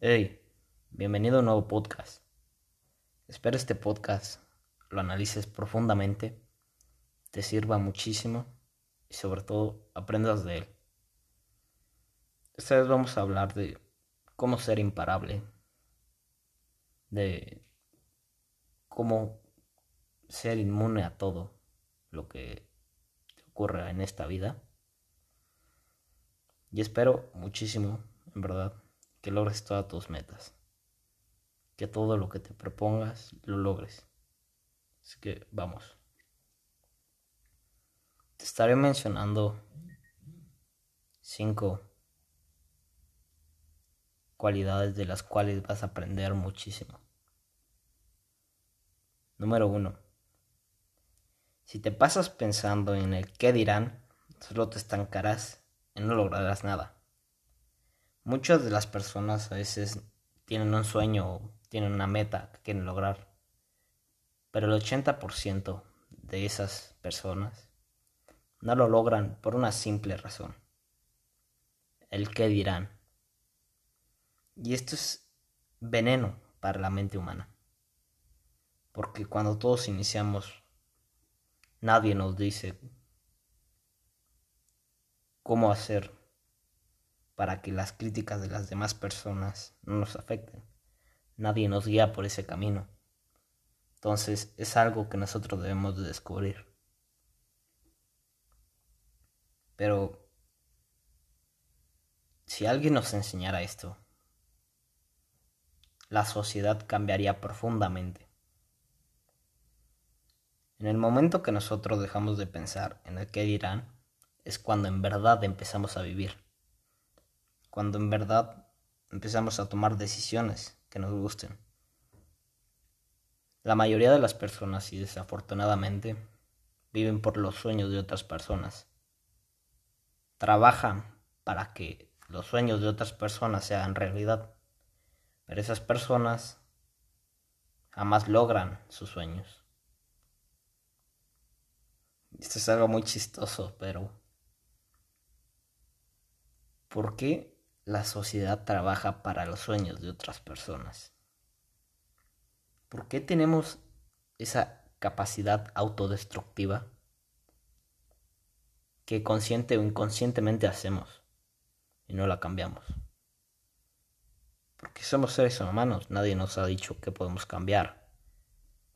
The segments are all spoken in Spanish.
Hey, bienvenido a un nuevo podcast. Espero este podcast lo analices profundamente, te sirva muchísimo y sobre todo aprendas de él. Esta vez vamos a hablar de cómo ser imparable, de cómo ser inmune a todo lo que ocurra en esta vida. Y espero muchísimo, en verdad, que logres todas tus metas. Que todo lo que te propongas lo logres. Así que vamos. Te estaré mencionando cinco cualidades de las cuales vas a aprender muchísimo. Número uno. Si te pasas pensando en el qué dirán, solo te estancarás y no lograrás nada. Muchas de las personas a veces tienen un sueño tienen una meta que quieren lograr, pero el 80% de esas personas no lo logran por una simple razón. El qué dirán. Y esto es veneno para la mente humana. Porque cuando todos iniciamos, nadie nos dice cómo hacer para que las críticas de las demás personas no nos afecten. Nadie nos guía por ese camino. Entonces es algo que nosotros debemos de descubrir. Pero si alguien nos enseñara esto, la sociedad cambiaría profundamente. En el momento que nosotros dejamos de pensar en el que dirán, es cuando en verdad empezamos a vivir cuando en verdad empezamos a tomar decisiones que nos gusten. La mayoría de las personas, y desafortunadamente, viven por los sueños de otras personas. Trabajan para que los sueños de otras personas se hagan realidad. Pero esas personas jamás logran sus sueños. Esto es algo muy chistoso, pero ¿por qué la sociedad trabaja para los sueños de otras personas? ¿Por qué tenemos esa capacidad autodestructiva que consciente o inconscientemente hacemos y no la cambiamos? Porque somos seres humanos, nadie nos ha dicho que podemos cambiar,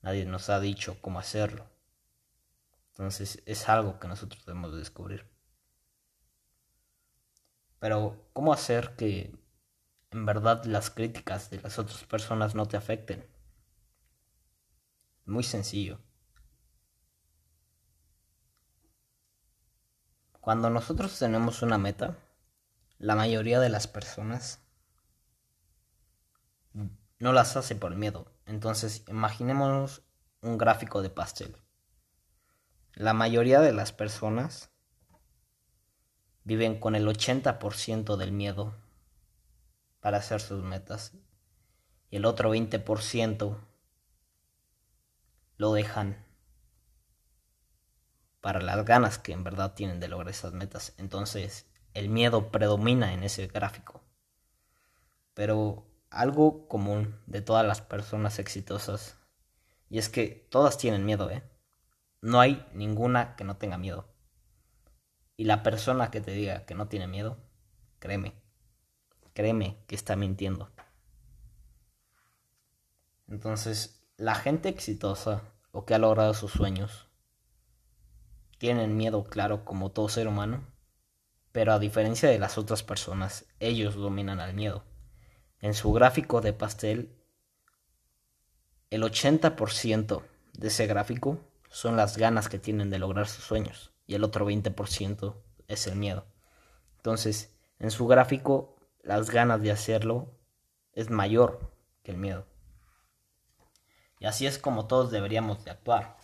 nadie nos ha dicho cómo hacerlo. Entonces es algo que nosotros debemos descubrir. Pero, ¿cómo hacer que en verdad las críticas de las otras personas no te afecten? Muy sencillo. Cuando nosotros tenemos una meta, la mayoría de las personas no las hace por miedo. Entonces, imaginémonos un gráfico de pastel. La mayoría de las personas viven con el 80% del miedo para hacer sus metas y el otro 20% lo dejan para las ganas que en verdad tienen de lograr esas metas. Entonces el miedo predomina en ese gráfico. Pero algo común de todas las personas exitosas y es que todas tienen miedo, ¿eh? No hay ninguna que no tenga miedo. Y la persona que te diga que no tiene miedo, créeme, créeme que está mintiendo. Entonces, la gente exitosa o que ha logrado sus sueños tienen miedo, claro, como todo ser humano, pero a diferencia de las otras personas, ellos dominan al miedo. En su gráfico de pastel, el 80% de ese gráfico son las ganas que tienen de lograr sus sueños y el otro 20% es el miedo. Entonces, en su gráfico, las ganas de hacerlo es mayor que el miedo. Y así es como todos deberíamos de actuar.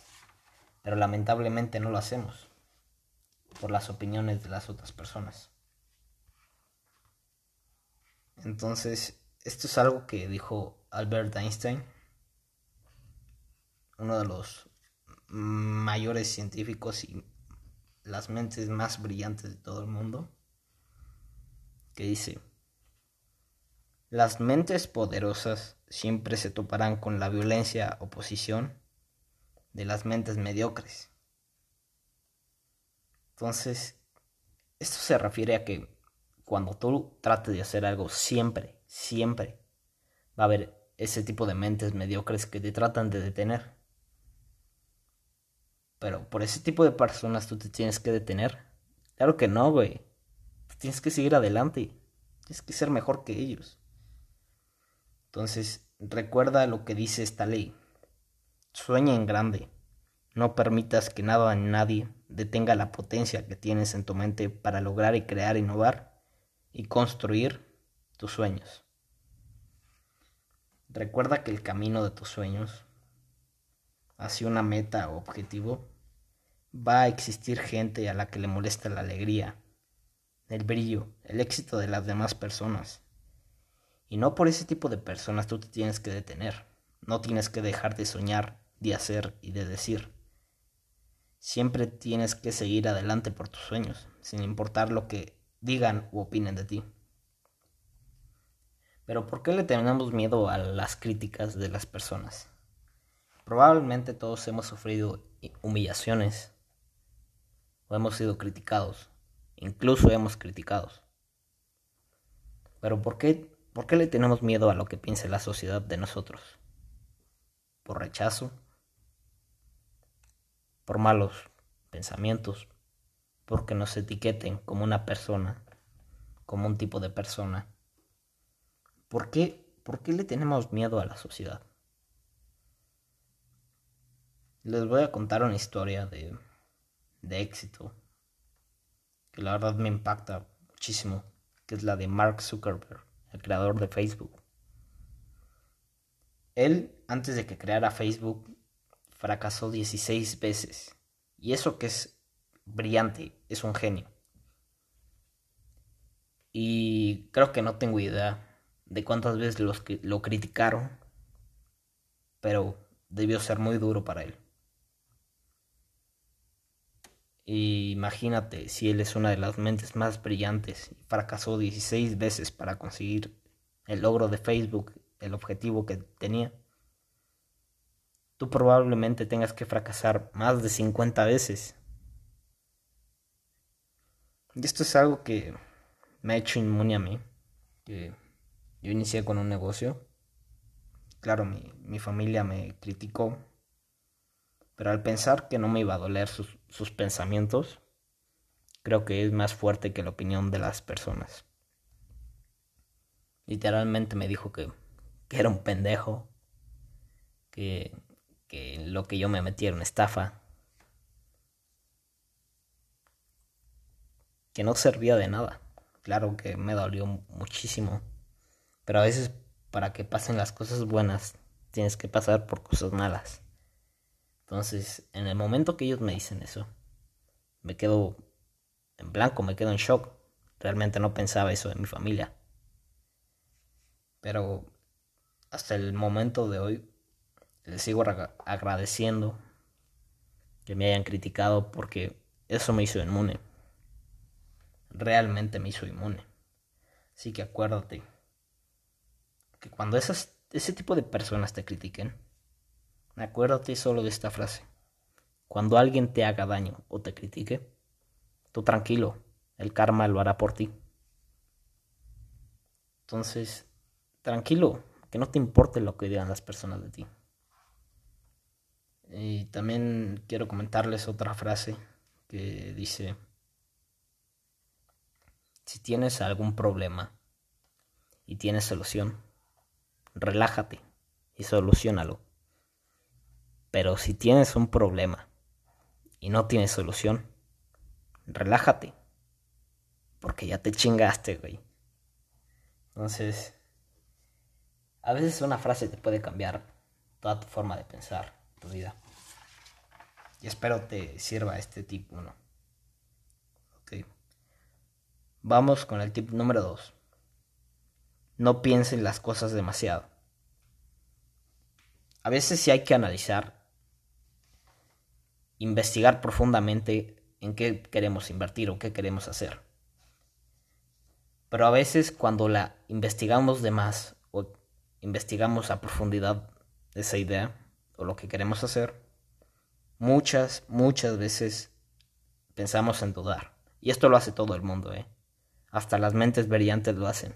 Pero lamentablemente no lo hacemos por las opiniones de las otras personas. Entonces, esto es algo que dijo Albert Einstein, uno de los mayores científicos y las mentes más brillantes de todo el mundo, que dice, Las mentes poderosas siempre se toparán con la violencia oposición de las mentes mediocres. Entonces, esto se refiere a que cuando tú trates de hacer algo, siempre, siempre va a haber ese tipo de mentes mediocres que te tratan de detener. Pero por ese tipo de personas tú te tienes que detener. Claro que no, güey. Tienes que seguir adelante. Tienes que ser mejor que ellos. Entonces, recuerda lo que dice esta ley. Sueña en grande. No permitas que nada ni nadie detenga la potencia que tienes en tu mente para lograr y crear, innovar y construir tus sueños. Recuerda que el camino de tus sueños hacia una meta o objetivo va a existir gente a la que le molesta la alegría, el brillo, el éxito de las demás personas. Y no por ese tipo de personas tú te tienes que detener. No tienes que dejar de soñar, de hacer y de decir. Siempre tienes que seguir adelante por tus sueños, sin importar lo que digan u opinen de ti. Pero ¿por qué le tenemos miedo a las críticas de las personas? Probablemente todos hemos sufrido humillaciones o hemos sido criticados, incluso hemos criticados. Pero ¿por qué, ¿por qué le tenemos miedo a lo que piense la sociedad de nosotros? ¿Por rechazo? por malos pensamientos, porque nos etiqueten como una persona, como un tipo de persona. ¿Por qué, ¿Por qué le tenemos miedo a la sociedad? Les voy a contar una historia de, de éxito que la verdad me impacta muchísimo, que es la de Mark Zuckerberg, el creador de Facebook. Él, antes de que creara Facebook, fracasó 16 veces. Y eso que es brillante, es un genio. Y creo que no tengo idea de cuántas veces los lo criticaron, pero debió ser muy duro para él. Imagínate si él es una de las mentes más brillantes y fracasó 16 veces para conseguir el logro de Facebook, el objetivo que tenía tú probablemente tengas que fracasar más de 50 veces. Y esto es algo que me ha hecho inmune a mí. Yo inicié con un negocio. Claro, mi, mi familia me criticó. Pero al pensar que no me iba a doler sus, sus pensamientos, creo que es más fuerte que la opinión de las personas. Literalmente me dijo que, que era un pendejo, que que lo que yo me metí era una estafa, que no servía de nada. Claro que me dolió muchísimo, pero a veces para que pasen las cosas buenas tienes que pasar por cosas malas. Entonces, en el momento que ellos me dicen eso, me quedo en blanco, me quedo en shock. Realmente no pensaba eso de mi familia. Pero hasta el momento de hoy les sigo agradeciendo que me hayan criticado porque eso me hizo inmune. Realmente me hizo inmune. Así que acuérdate que cuando ese tipo de personas te critiquen, acuérdate solo de esta frase. Cuando alguien te haga daño o te critique, tú tranquilo, el karma lo hará por ti. Entonces, tranquilo, que no te importe lo que digan las personas de ti. Y también quiero comentarles otra frase que dice, si tienes algún problema y tienes solución, relájate y solucionalo. Pero si tienes un problema y no tienes solución, relájate. Porque ya te chingaste, güey. Entonces, a veces una frase te puede cambiar toda tu forma de pensar, tu vida. Y espero te sirva este tip 1. Ok. Vamos con el tip número 2. No piensen las cosas demasiado. A veces sí hay que analizar, investigar profundamente en qué queremos invertir o qué queremos hacer. Pero a veces cuando la investigamos de más o investigamos a profundidad esa idea o lo que queremos hacer, muchas, muchas veces pensamos en dudar. Y esto lo hace todo el mundo, ¿eh? Hasta las mentes brillantes lo hacen.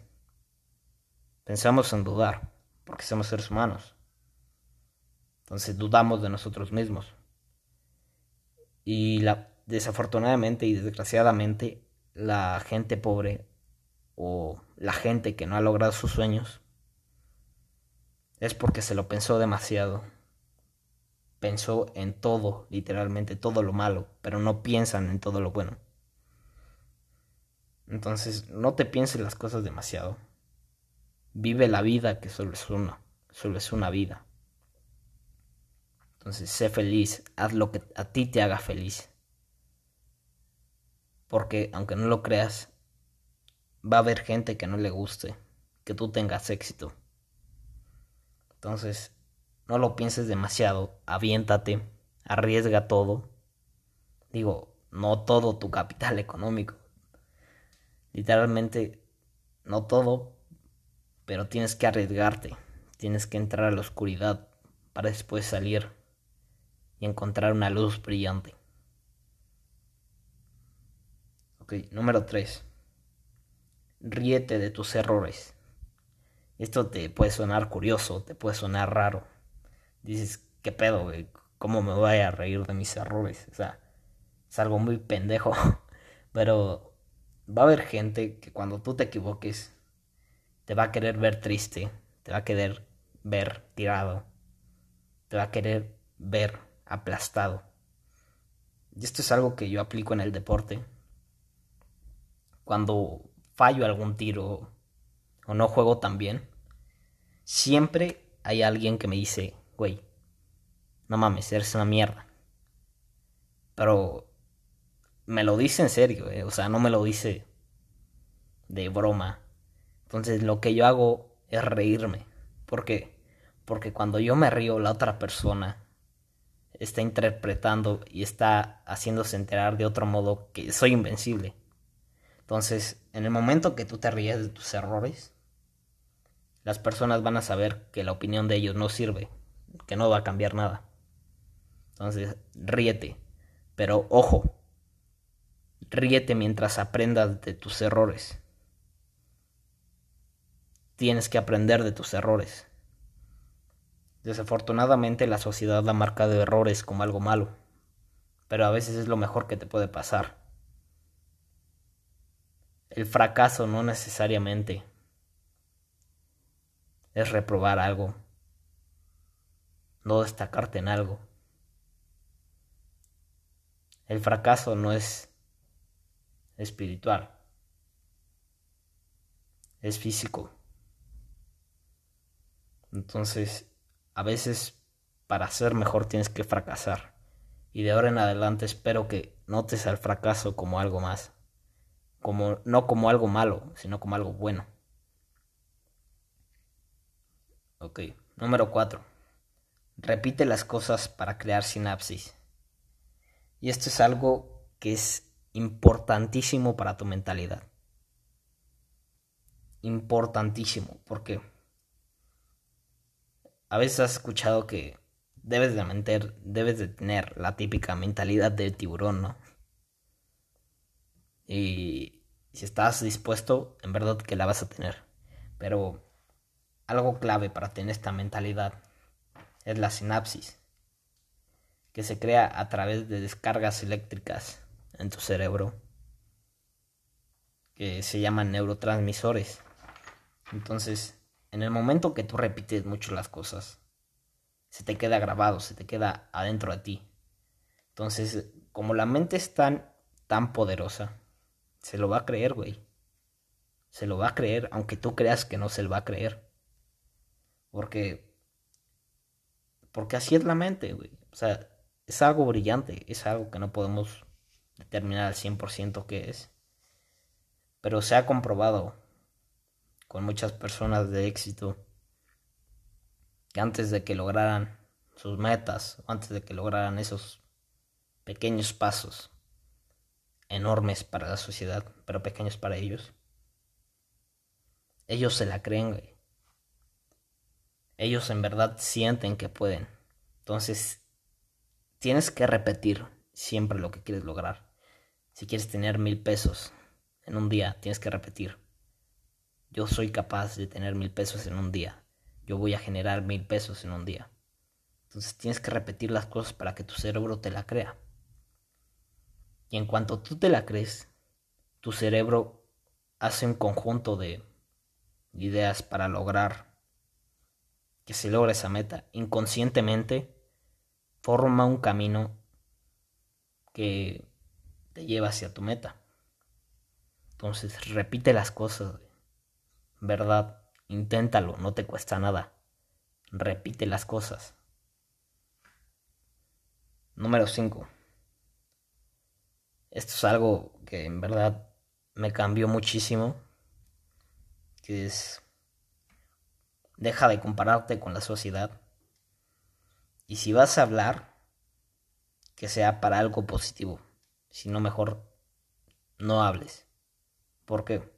Pensamos en dudar, porque somos seres humanos. Entonces dudamos de nosotros mismos. Y la, desafortunadamente y desgraciadamente la gente pobre o la gente que no ha logrado sus sueños es porque se lo pensó demasiado. Pensó en todo, literalmente todo lo malo, pero no piensan en todo lo bueno. Entonces, no te pienses las cosas demasiado. Vive la vida que solo es una, solo es una vida. Entonces, sé feliz, haz lo que a ti te haga feliz. Porque, aunque no lo creas, va a haber gente que no le guste que tú tengas éxito. Entonces, no lo pienses demasiado, aviéntate, arriesga todo. Digo, no todo tu capital económico. Literalmente, no todo, pero tienes que arriesgarte. Tienes que entrar a la oscuridad para después salir y encontrar una luz brillante. Ok, número 3. Ríete de tus errores. Esto te puede sonar curioso, te puede sonar raro. Dices, ¿qué pedo, güey? ¿Cómo me voy a reír de mis errores? O sea, es algo muy pendejo. Pero va a haber gente que cuando tú te equivoques, te va a querer ver triste, te va a querer ver tirado, te va a querer ver aplastado. Y esto es algo que yo aplico en el deporte. Cuando fallo algún tiro o no juego tan bien, siempre hay alguien que me dice, güey, no mames, eres una mierda. Pero me lo dice en serio, eh, o sea, no me lo dice de broma. Entonces lo que yo hago es reírme. ¿Por qué? Porque cuando yo me río, la otra persona está interpretando y está haciéndose enterar de otro modo que soy invencible. Entonces, en el momento que tú te ríes de tus errores, las personas van a saber que la opinión de ellos no sirve, que no va a cambiar nada. Entonces, ríete. Pero ojo, ríete mientras aprendas de tus errores. Tienes que aprender de tus errores. Desafortunadamente la sociedad ha marcado errores como algo malo, pero a veces es lo mejor que te puede pasar. El fracaso no necesariamente es reprobar algo, no destacarte en algo. El fracaso no es espiritual, es físico. Entonces, a veces para ser mejor tienes que fracasar. Y de ahora en adelante espero que notes al fracaso como algo más como, no como algo malo, sino como algo bueno. Ok, número 4. Repite las cosas para crear sinapsis. Y esto es algo que es importantísimo para tu mentalidad. Importantísimo, porque a veces has escuchado que debes de meter, debes de tener la típica mentalidad de tiburón, ¿no? Y si estás dispuesto, en verdad que la vas a tener. Pero algo clave para tener esta mentalidad es la sinapsis, que se crea a través de descargas eléctricas en tu cerebro, que se llaman neurotransmisores. Entonces, en el momento que tú repites mucho las cosas, se te queda grabado, se te queda adentro de ti. Entonces, como la mente es tan, tan poderosa, se lo va a creer, güey. Se lo va a creer, aunque tú creas que no se lo va a creer. Porque. Porque así es la mente, güey. O sea, es algo brillante, es algo que no podemos determinar al 100% qué es. Pero se ha comprobado con muchas personas de éxito que antes de que lograran sus metas, antes de que lograran esos pequeños pasos, enormes para la sociedad, pero pequeños para ellos. ellos se la creen, güey. Ellos en verdad sienten que pueden. Entonces, tienes que repetir siempre lo que quieres lograr. Si quieres tener mil pesos en un día, tienes que repetir. Yo soy capaz de tener mil pesos en un día. Yo voy a generar mil pesos en un día. Entonces tienes que repetir las cosas para que tu cerebro te la crea. Y en cuanto tú te la crees, tu cerebro hace un conjunto de ideas para lograr que se logre esa meta. Inconscientemente forma un camino que te lleva hacia tu meta. Entonces repite las cosas, ¿verdad? Inténtalo, no te cuesta nada. Repite las cosas. Número 5. Esto es algo que en verdad me cambió muchísimo. Que es... Deja de compararte con la sociedad. Y si vas a hablar, que sea para algo positivo. Si no, mejor no hables. ¿Por qué?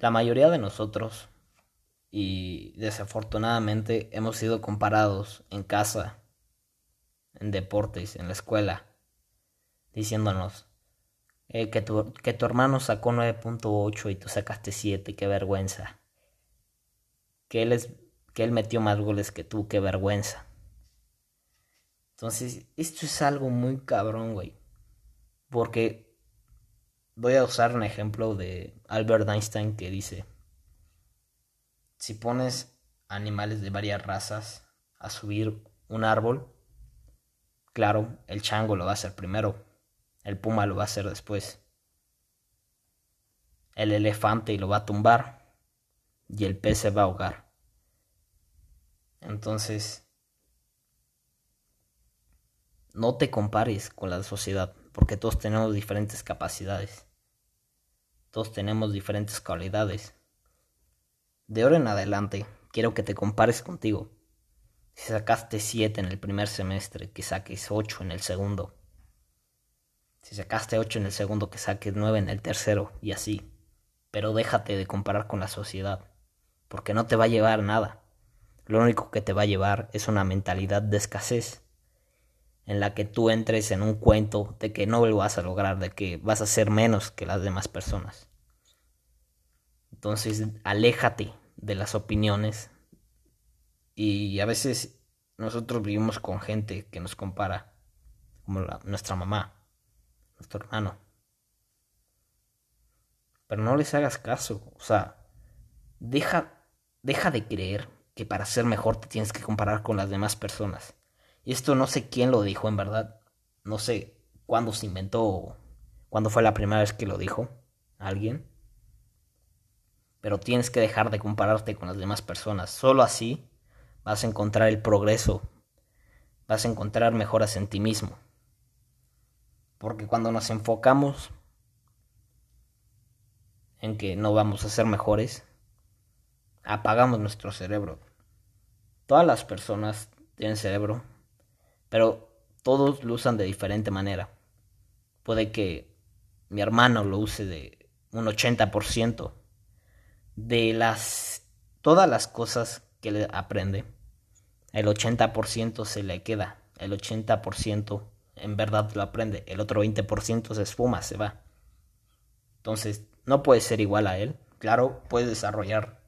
La mayoría de nosotros, y desafortunadamente, hemos sido comparados en casa, en deportes, en la escuela, diciéndonos eh, que, tu, que tu hermano sacó 9.8 y tú sacaste 7, qué vergüenza. Que él, es, que él metió más goles que tú, qué vergüenza. Entonces, esto es algo muy cabrón, güey. Porque voy a usar un ejemplo de Albert Einstein que dice, si pones animales de varias razas a subir un árbol, claro, el chango lo va a hacer primero, el puma lo va a hacer después, el elefante lo va a tumbar y el pez se va a ahogar. Entonces, no te compares con la sociedad porque todos tenemos diferentes capacidades. Todos tenemos diferentes cualidades. De ahora en adelante, quiero que te compares contigo. Si sacaste 7 en el primer semestre, que saques 8 en el segundo. Si sacaste 8 en el segundo, que saques 9 en el tercero, y así. Pero déjate de comparar con la sociedad, porque no te va a llevar nada. Lo único que te va a llevar es una mentalidad de escasez en la que tú entres en un cuento de que no lo vas a lograr, de que vas a ser menos que las demás personas. Entonces, aléjate de las opiniones y a veces nosotros vivimos con gente que nos compara, como nuestra mamá, nuestro hermano. Pero no les hagas caso, o sea, deja, deja de creer que para ser mejor te tienes que comparar con las demás personas. Y esto no sé quién lo dijo en verdad. No sé cuándo se inventó, cuándo fue la primera vez que lo dijo alguien. Pero tienes que dejar de compararte con las demás personas. Solo así vas a encontrar el progreso. Vas a encontrar mejoras en ti mismo. Porque cuando nos enfocamos en que no vamos a ser mejores, apagamos nuestro cerebro. Todas las personas tienen cerebro, pero todos lo usan de diferente manera. Puede que mi hermano lo use de un 80% de las todas las cosas que le aprende. El 80% se le queda, el 80% en verdad lo aprende, el otro 20% se esfuma, se va. Entonces, no puedes ser igual a él. Claro, puedes desarrollar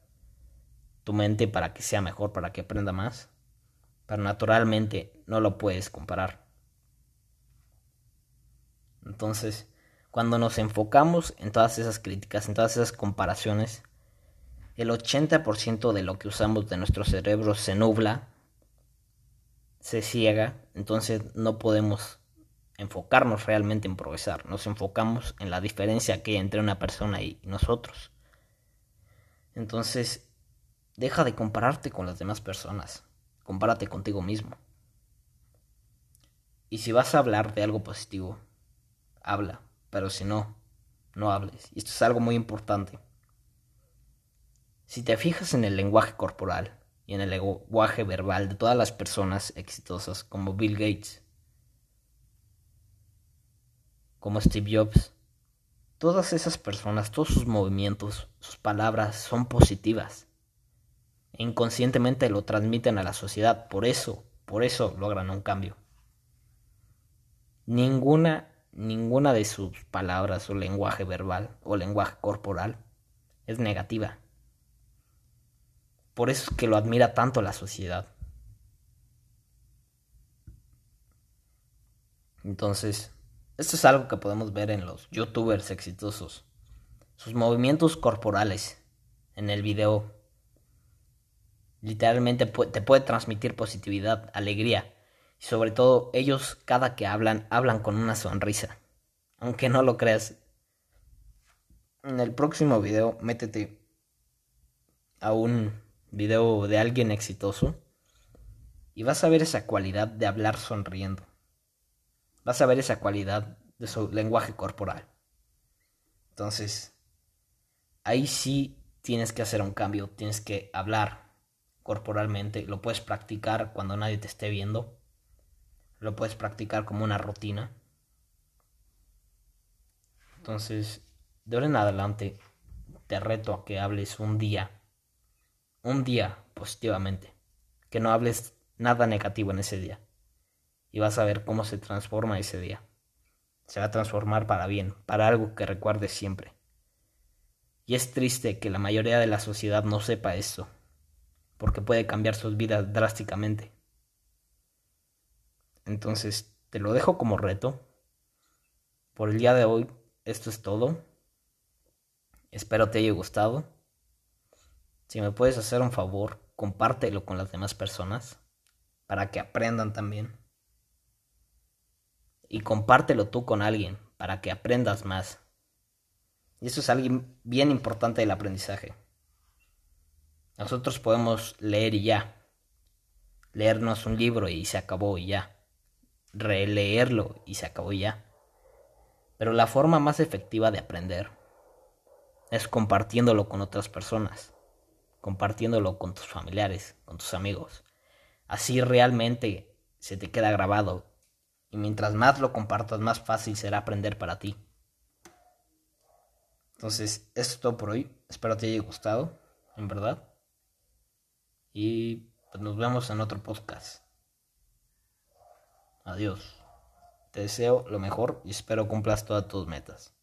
tu mente para que sea mejor, para que aprenda más, pero naturalmente no lo puedes comparar. Entonces, cuando nos enfocamos en todas esas críticas, en todas esas comparaciones, el 80% de lo que usamos de nuestro cerebro se nubla, se ciega, entonces no podemos enfocarnos realmente en progresar, nos enfocamos en la diferencia que hay entre una persona y nosotros. Entonces, deja de compararte con las demás personas compárate contigo mismo. Y si vas a hablar de algo positivo, habla, pero si no, no hables. Y esto es algo muy importante. Si te fijas en el lenguaje corporal y en el lenguaje verbal de todas las personas exitosas como Bill Gates, como Steve Jobs, todas esas personas, todos sus movimientos, sus palabras son positivas. Inconscientemente lo transmiten a la sociedad. Por eso, por eso logran un cambio. Ninguna, ninguna de sus palabras o lenguaje verbal o lenguaje corporal es negativa. Por eso es que lo admira tanto la sociedad. Entonces, esto es algo que podemos ver en los youtubers exitosos. Sus movimientos corporales en el video literalmente te puede transmitir positividad, alegría. Y sobre todo ellos cada que hablan, hablan con una sonrisa. Aunque no lo creas. En el próximo video métete a un video de alguien exitoso y vas a ver esa cualidad de hablar sonriendo. Vas a ver esa cualidad de su lenguaje corporal. Entonces, ahí sí tienes que hacer un cambio, tienes que hablar corporalmente, lo puedes practicar cuando nadie te esté viendo, lo puedes practicar como una rutina. Entonces, de ahora en adelante, te reto a que hables un día un día positivamente, que no hables nada negativo en ese día. Y vas a ver cómo se transforma ese día. Se va a transformar para bien, para algo que recuerdes siempre. Y es triste que la mayoría de la sociedad no sepa esto, porque puede cambiar sus vidas drásticamente. Entonces, te lo dejo como reto. Por el día de hoy, esto es todo. Espero te haya gustado. Si me puedes hacer un favor, compártelo con las demás personas para que aprendan también. Y compártelo tú con alguien para que aprendas más. Y eso es algo bien importante del aprendizaje. Nosotros podemos leer y ya. Leernos un libro y se acabó y ya. Releerlo y se acabó y ya. Pero la forma más efectiva de aprender es compartiéndolo con otras personas compartiéndolo con tus familiares, con tus amigos. Así realmente se te queda grabado. Y mientras más lo compartas, más fácil será aprender para ti. Entonces, esto es todo por hoy. Espero te haya gustado, en verdad. Y pues nos vemos en otro podcast. Adiós. Te deseo lo mejor y espero cumplas todas tus metas.